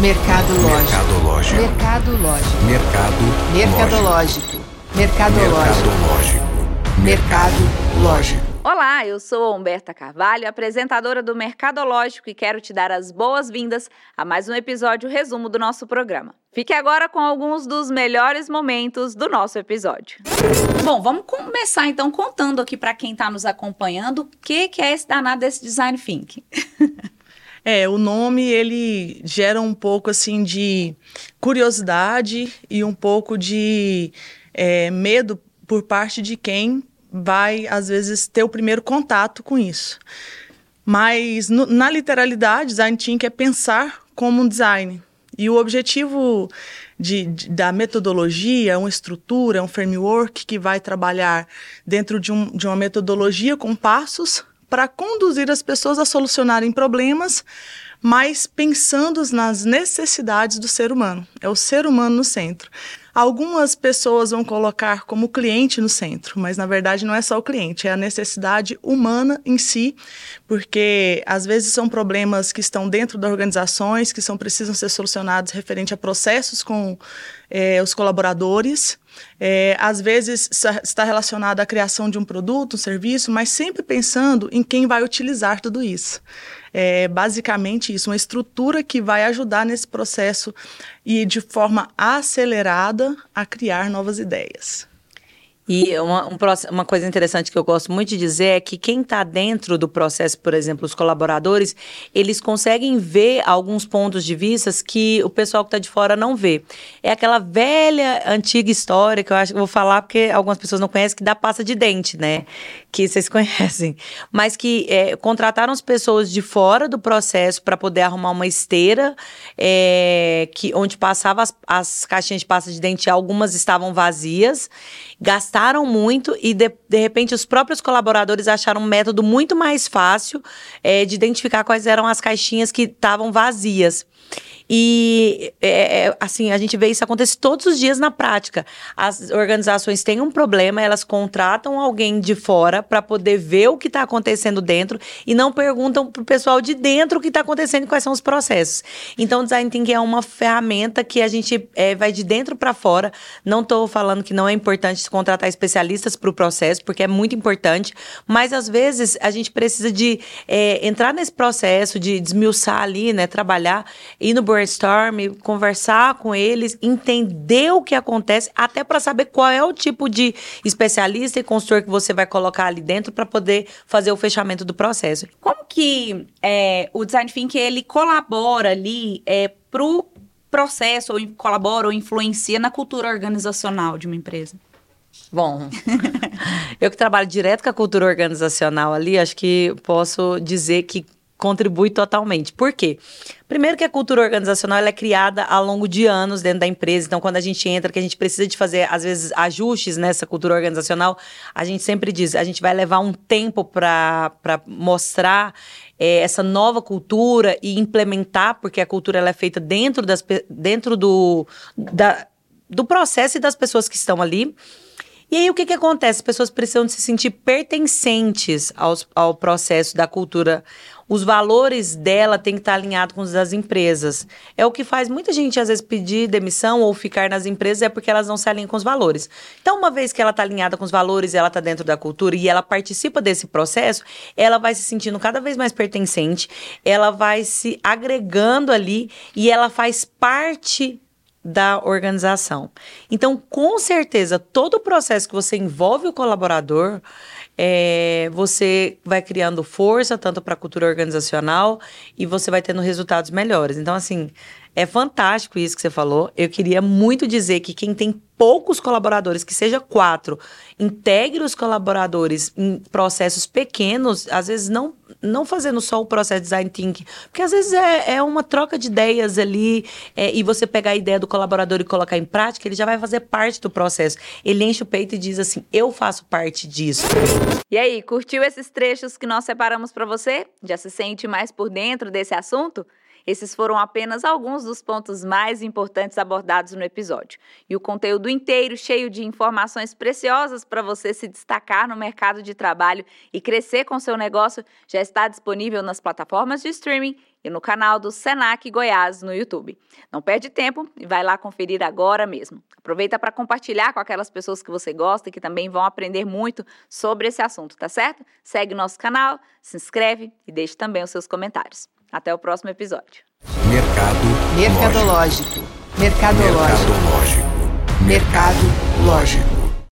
Mercadológico. Mercadológico. Mercado. Mercadológico. Mercadológico. Mercadológico. Mercadológico. Olá, eu sou Humberta Carvalho, apresentadora do Mercadológico e quero te dar as boas-vindas a mais um episódio resumo do nosso programa. Fique agora com alguns dos melhores momentos do nosso episódio. Bom, vamos começar então contando aqui para quem está nos acompanhando o que, que é esse danado desse design thinking. É, o nome ele gera um pouco assim de curiosidade e um pouco de é, medo por parte de quem vai às vezes ter o primeiro contato com isso. Mas no, na literalidade, design thinking é pensar como um design. E o objetivo de, de, da metodologia, uma estrutura, um framework que vai trabalhar dentro de, um, de uma metodologia com passos para conduzir as pessoas a solucionarem problemas, mas pensando nas necessidades do ser humano. É o ser humano no centro. Algumas pessoas vão colocar como cliente no centro, mas na verdade não é só o cliente, é a necessidade humana em si, porque às vezes são problemas que estão dentro das organizações, que são precisam ser solucionados referente a processos com é, os colaboradores. É, às vezes está relacionado à criação de um produto, um serviço, mas sempre pensando em quem vai utilizar tudo isso é basicamente isso, uma estrutura que vai ajudar nesse processo e de forma acelerada a criar novas ideias. E uma, um, uma coisa interessante que eu gosto muito de dizer é que quem está dentro do processo, por exemplo, os colaboradores, eles conseguem ver alguns pontos de vista que o pessoal que está de fora não vê. É aquela velha, antiga história que eu acho que vou falar porque algumas pessoas não conhecem, que dá pasta de dente, né? Que vocês conhecem. Mas que é, contrataram as pessoas de fora do processo para poder arrumar uma esteira é, que, onde passava as, as caixinhas de pasta de dente, algumas estavam vazias, gastaram gastaram muito e, de, de repente, os próprios colaboradores acharam um método muito mais fácil é, de identificar quais eram as caixinhas que estavam vazias. E, é, é, assim, a gente vê isso acontecer todos os dias na prática. As organizações têm um problema, elas contratam alguém de fora para poder ver o que está acontecendo dentro e não perguntam para o pessoal de dentro o que está acontecendo e quais são os processos. Então, o Design Thinking é uma ferramenta que a gente é, vai de dentro para fora. Não estou falando que não é importante contratar especialistas para o processo, porque é muito importante, mas às vezes a gente precisa de é, entrar nesse processo, de desmiuçar ali, né, trabalhar, ir no brainstorm, conversar com eles, entender o que acontece, até para saber qual é o tipo de especialista e consultor que você vai colocar ali dentro para poder fazer o fechamento do processo. Como que é, o design thinking ele colabora ali é, pro processo ou colabora ou influencia na cultura organizacional de uma empresa? Bom, eu que trabalho direto com a cultura organizacional ali, acho que posso dizer que contribui totalmente. Por quê? Primeiro que a cultura organizacional é criada ao longo de anos dentro da empresa. Então, quando a gente entra, que a gente precisa de fazer, às vezes, ajustes nessa cultura organizacional, a gente sempre diz, a gente vai levar um tempo para mostrar é, essa nova cultura e implementar, porque a cultura ela é feita dentro, das, dentro do, da, do processo e das pessoas que estão ali. E aí o que, que acontece? As pessoas precisam se sentir pertencentes aos, ao processo da cultura. Os valores dela têm que estar alinhados com os das empresas. É o que faz muita gente, às vezes, pedir demissão ou ficar nas empresas, é porque elas não se alinham com os valores. Então, uma vez que ela está alinhada com os valores, ela está dentro da cultura e ela participa desse processo, ela vai se sentindo cada vez mais pertencente, ela vai se agregando ali e ela faz parte da organização. Então, com certeza, todo o processo que você envolve o colaborador, é, você vai criando força tanto para a cultura organizacional e você vai tendo resultados melhores. Então, assim, é fantástico isso que você falou. Eu queria muito dizer que quem tem poucos colaboradores, que seja quatro, integre os colaboradores em processos pequenos, às vezes não, não fazendo só o processo de design thinking, porque às vezes é, é uma troca de ideias ali, é, e você pegar a ideia do colaborador e colocar em prática, ele já vai fazer parte do processo. Ele enche o peito e diz assim: eu faço parte disso. E aí, curtiu esses trechos que nós separamos para você? Já se sente mais por dentro desse assunto? Esses foram apenas alguns dos pontos mais importantes abordados no episódio. E o conteúdo inteiro, cheio de informações preciosas para você se destacar no mercado de trabalho e crescer com seu negócio, já está disponível nas plataformas de streaming e no canal do Senac Goiás no YouTube. Não perde tempo e vai lá conferir agora mesmo. Aproveita para compartilhar com aquelas pessoas que você gosta e que também vão aprender muito sobre esse assunto, tá certo? Segue nosso canal, se inscreve e deixe também os seus comentários. Até o próximo episódio. Mercado Mercadológico. Mercadológico. Mercadológico. Mercado lógico.